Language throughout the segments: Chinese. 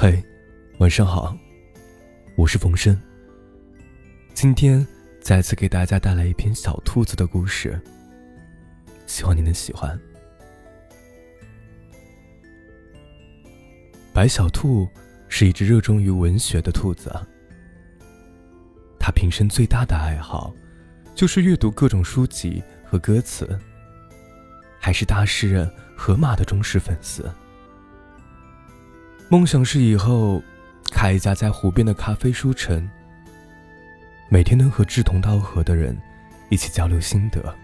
嘿，晚上好，我是冯生。今天再次给大家带来一篇小兔子的故事，希望你能喜欢。白小兔是一只热衷于文学的兔子，它平生最大的爱好就是阅读各种书籍和歌词，还是大诗人荷马的忠实粉丝。梦想是以后开一家在湖边的咖啡书城，每天能和志同道合的人一起交流心得，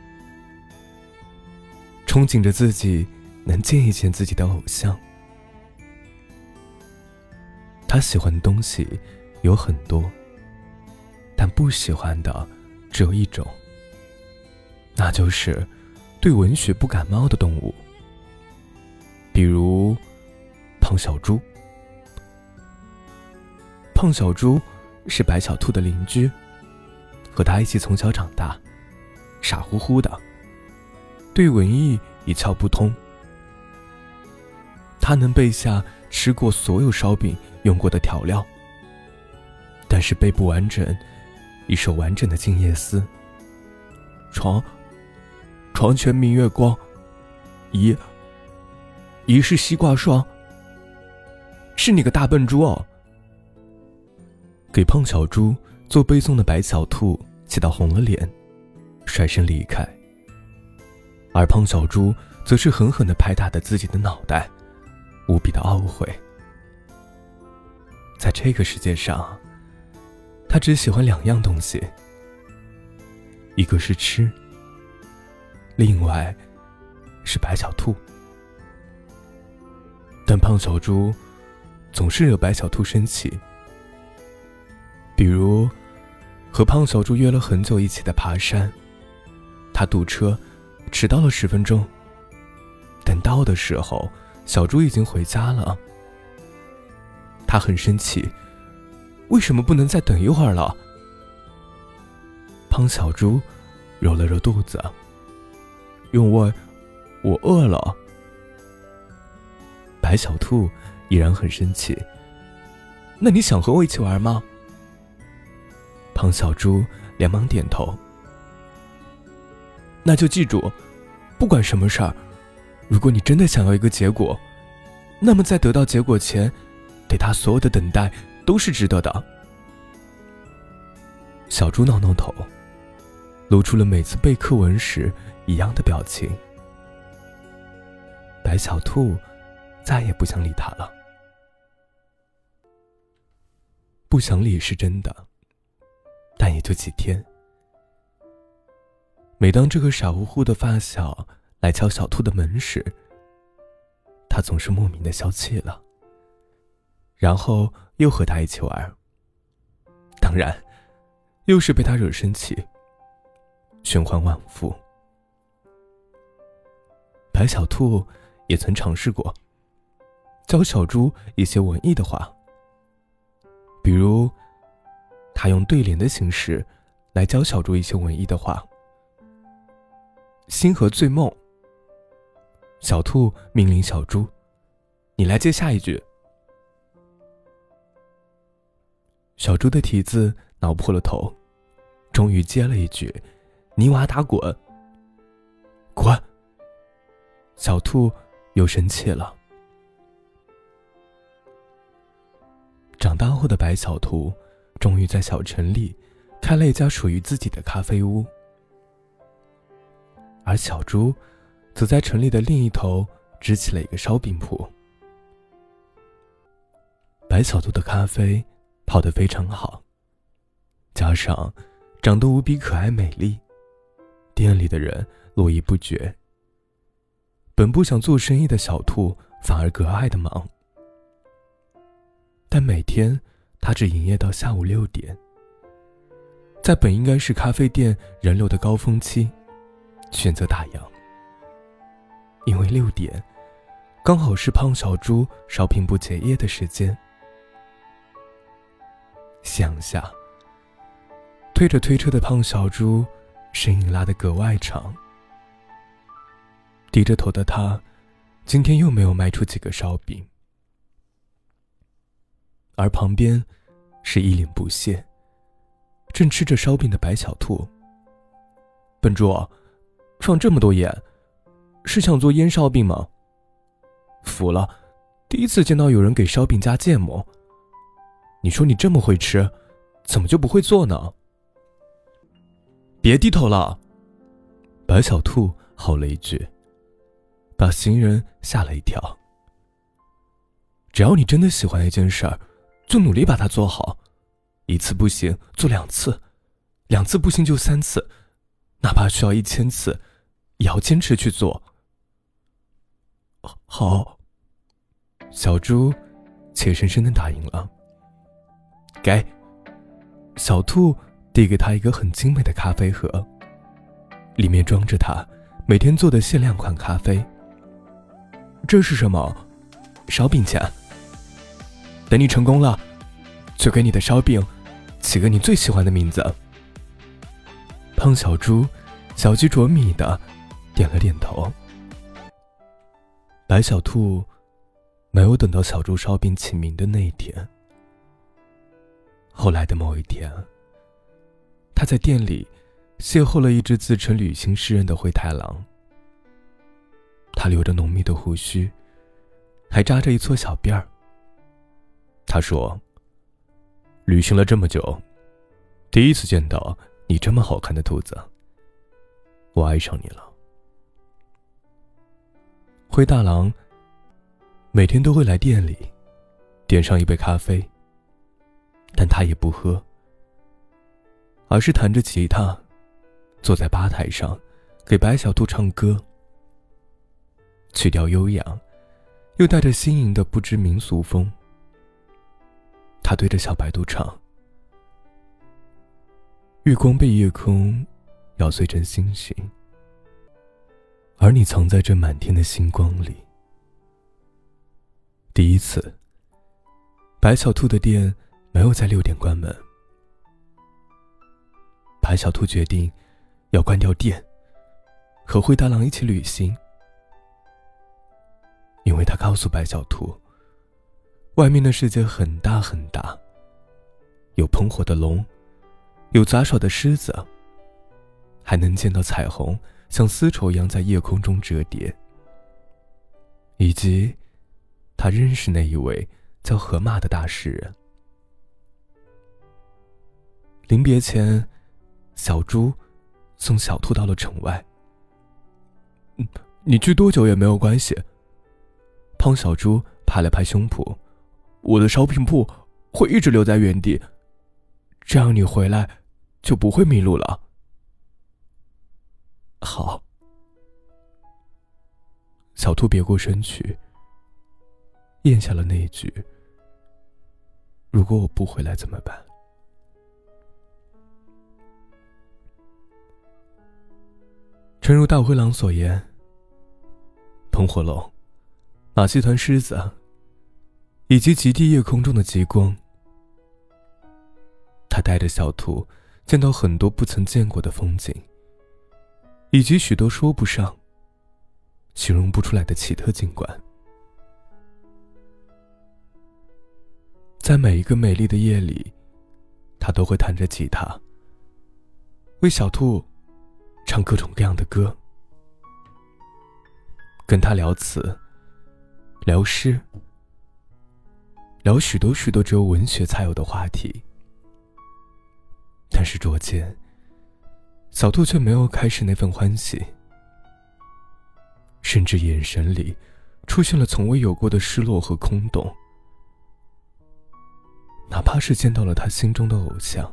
憧憬着自己能见一见自己的偶像。他喜欢的东西有很多，但不喜欢的只有一种，那就是对文学不感冒的动物，比如胖小猪。胖小猪是白小兔的邻居，和他一起从小长大，傻乎乎的，对文艺一窍不通。他能背下吃过所有烧饼用过的调料，但是背不完整一首完整的《静夜思》。床，床前明月光，疑，疑是西瓜霜。是你个大笨猪哦！给胖小猪做背诵的白小兔气到红了脸，甩身离开。而胖小猪则是狠狠的拍打着自己的脑袋，无比的懊悔。在这个世界上，他只喜欢两样东西，一个是吃，另外是白小兔。但胖小猪总是惹白小兔生气。比如，和胖小猪约了很久一起的爬山，他堵车，迟到了十分钟。等到的时候，小猪已经回家了。他很生气，为什么不能再等一会儿了？胖小猪揉了揉肚子，因为我饿了。白小兔依然很生气，那你想和我一起玩吗？胖小猪连忙点头。那就记住，不管什么事儿，如果你真的想要一个结果，那么在得到结果前，对他所有的等待都是值得的。小猪挠挠头，露出了每次背课文时一样的表情。白小兔再也不想理他了。不想理是真的。就几天。每当这个傻乎乎的发小来敲小兔的门时，他总是莫名的消气了，然后又和他一起玩。当然，又是被他惹生气，循环往复。白小兔也曾尝试过教小猪一些文艺的话，比如。他用对联的形式，来教小猪一些文艺的话。星河醉梦。小兔命令小猪：“你来接下一句。”小猪的蹄子挠破了头，终于接了一句：“泥娃打滚。”滚！小兔又生气了。长大后的白小兔。终于在小城里开了一家属于自己的咖啡屋，而小猪则在城里的另一头支起了一个烧饼铺。白小兔的咖啡泡得非常好，加上长得无比可爱美丽，店里的人络绎不绝。本不想做生意的小兔反而格外的忙，但每天。他只营业到下午六点，在本应该是咖啡店人流的高峰期，选择打烊，因为六点刚好是胖小猪烧饼不结业的时间。想下，推着推车的胖小猪，声音拉得格外长。低着头的他，今天又没有卖出几个烧饼。而旁边是一脸不屑、正吃着烧饼的白小兔。笨猪，放这么多盐，是想做腌烧饼吗？服了，第一次见到有人给烧饼加芥末。你说你这么会吃，怎么就不会做呢？别低头了！白小兔吼了一句，把行人吓了一跳。只要你真的喜欢一件事儿，就努力把它做好，一次不行做两次，两次不行就三次，哪怕需要一千次，也要坚持去做。好，小猪怯生生的答应了。给，小兔递给他一个很精美的咖啡盒，里面装着他每天做的限量款咖啡。这是什么？烧饼钱。等你成功了，就给你的烧饼起个你最喜欢的名字。胖小猪小鸡啄米的点了点头。白小兔没有等到小猪烧饼起名的那一天。后来的某一天，他在店里邂逅了一只自称旅行诗人的灰太狼。他留着浓密的胡须，还扎着一撮小辫儿。他说：“旅行了这么久，第一次见到你这么好看的兔子，我爱上你了。”灰大狼每天都会来店里，点上一杯咖啡，但他也不喝，而是弹着吉他，坐在吧台上，给白小兔唱歌，曲调悠扬，又带着新颖的不知民俗风。他对着小白兔唱：“月光被夜空咬碎成星星，而你藏在这满天的星光里。”第一次，白小兔的店没有在六点关门。白小兔决定要关掉店，和灰大狼一起旅行，因为他告诉白小兔。外面的世界很大很大，有喷火的龙，有杂耍的狮子，还能见到彩虹像丝绸一样在夜空中折叠，以及他认识那一位叫河马的大诗人。临别前，小猪送小兔到了城外。你去多久也没有关系。胖小猪拍了拍胸脯。我的烧饼铺会一直留在原地，这样你回来就不会迷路了。好，小兔别过身去，咽下了那一句：“如果我不回来怎么办？”诚如大灰狼所言，喷火龙、马戏团狮子。以及极地夜空中的极光，他带着小兔见到很多不曾见过的风景，以及许多说不上、形容不出来的奇特景观。在每一个美丽的夜里，他都会弹着吉他，为小兔唱各种各样的歌，跟他聊词、聊诗。聊许多许多只有文学才有的话题，但是捉奸，小兔却没有开始那份欢喜，甚至眼神里出现了从未有过的失落和空洞。哪怕是见到了他心中的偶像，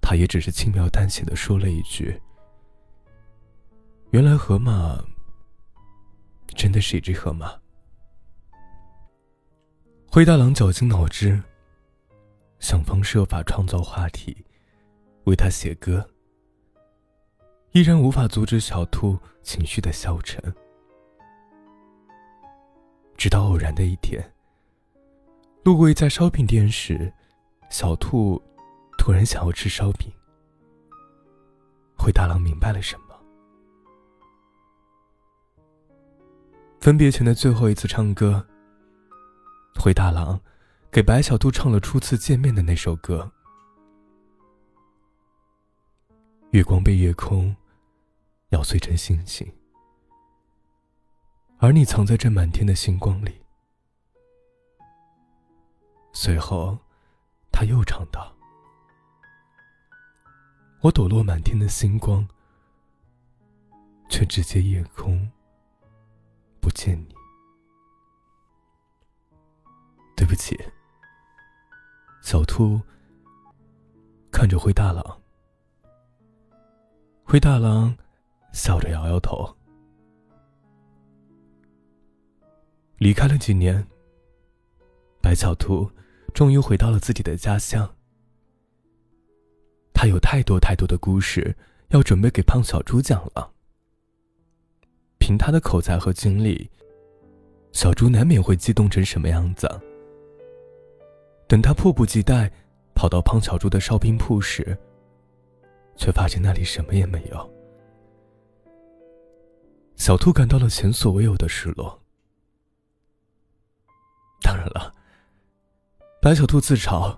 他也只是轻描淡写的说了一句：“原来河马真的是一只河马。”灰大狼绞尽脑汁，想方设法创造话题，为他写歌，依然无法阻止小兔情绪的消沉。直到偶然的一天，路过一家烧饼店时，小兔突然想要吃烧饼。灰大狼明白了什么？分别前的最后一次唱歌。灰大狼给白小兔唱了初次见面的那首歌。月光被夜空咬碎成星星，而你藏在这满天的星光里。随后，他又唱道：“我抖落满天的星光，却只见夜空，不见你。对不起。”小兔看着灰大狼。灰大狼笑着摇摇头。离开了几年，白小兔终于回到了自己的家乡。他有太多太多的故事要准备给胖小猪讲了。凭他的口才和经历，小猪难免会激动成什么样子。等他迫不及待跑到胖小猪的烧饼铺时，却发现那里什么也没有。小兔感到了前所未有的失落。当然了，白小兔自嘲：“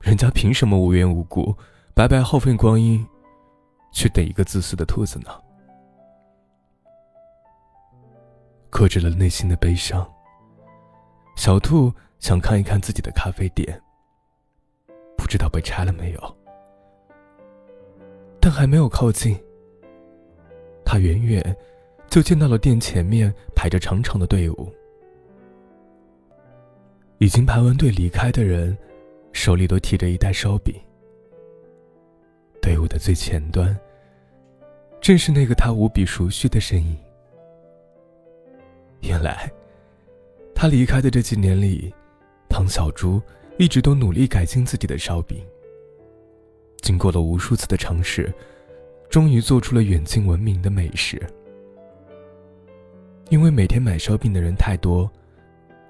人家凭什么无缘无故、白白耗费光阴，去等一个自私的兔子呢？”克制了内心的悲伤，小兔想看一看自己的咖啡店，不知道被拆了没有。但还没有靠近，他远远就见到了店前面排着长长的队伍。已经排完队离开的人，手里都提着一袋烧饼。队伍的最前端，正是那个他无比熟悉的身影。原来，他离开的这几年里，胖小猪一直都努力改进自己的烧饼。经过了无数次的尝试，终于做出了远近闻名的美食。因为每天买烧饼的人太多，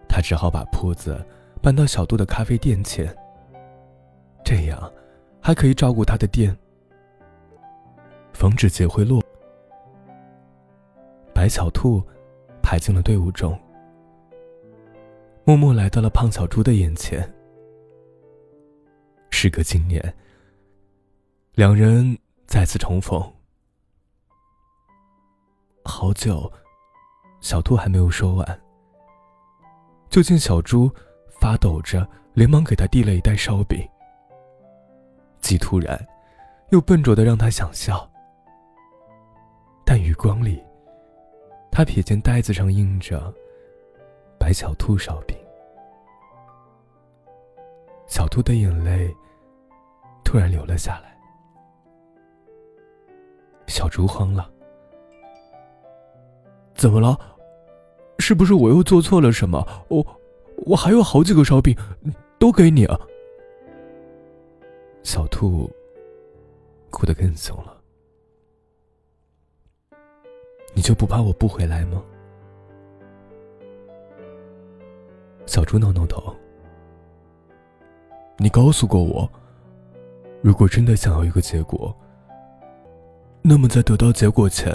他只好把铺子搬到小杜的咖啡店前。这样，还可以照顾他的店，防止劫会落。白小兔排进了队伍中，默默来到了胖小猪的眼前。时隔今年。两人再次重逢，好久，小兔还没有说完，就见小猪发抖着，连忙给他递了一袋烧饼。既突然，又笨拙的让他想笑。但余光里，他瞥见袋子上印着“白小兔烧饼”，小兔的眼泪突然流了下来。小猪慌了，怎么了？是不是我又做错了什么？我我还有好几个烧饼，都给你啊！小兔哭得更凶了。你就不怕我不回来吗？小猪挠挠头。你告诉过我，如果真的想要一个结果。那么，在得到结果前，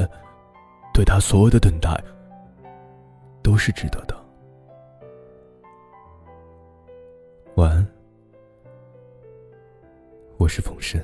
对他所有的等待都是值得的。晚安，我是冯生。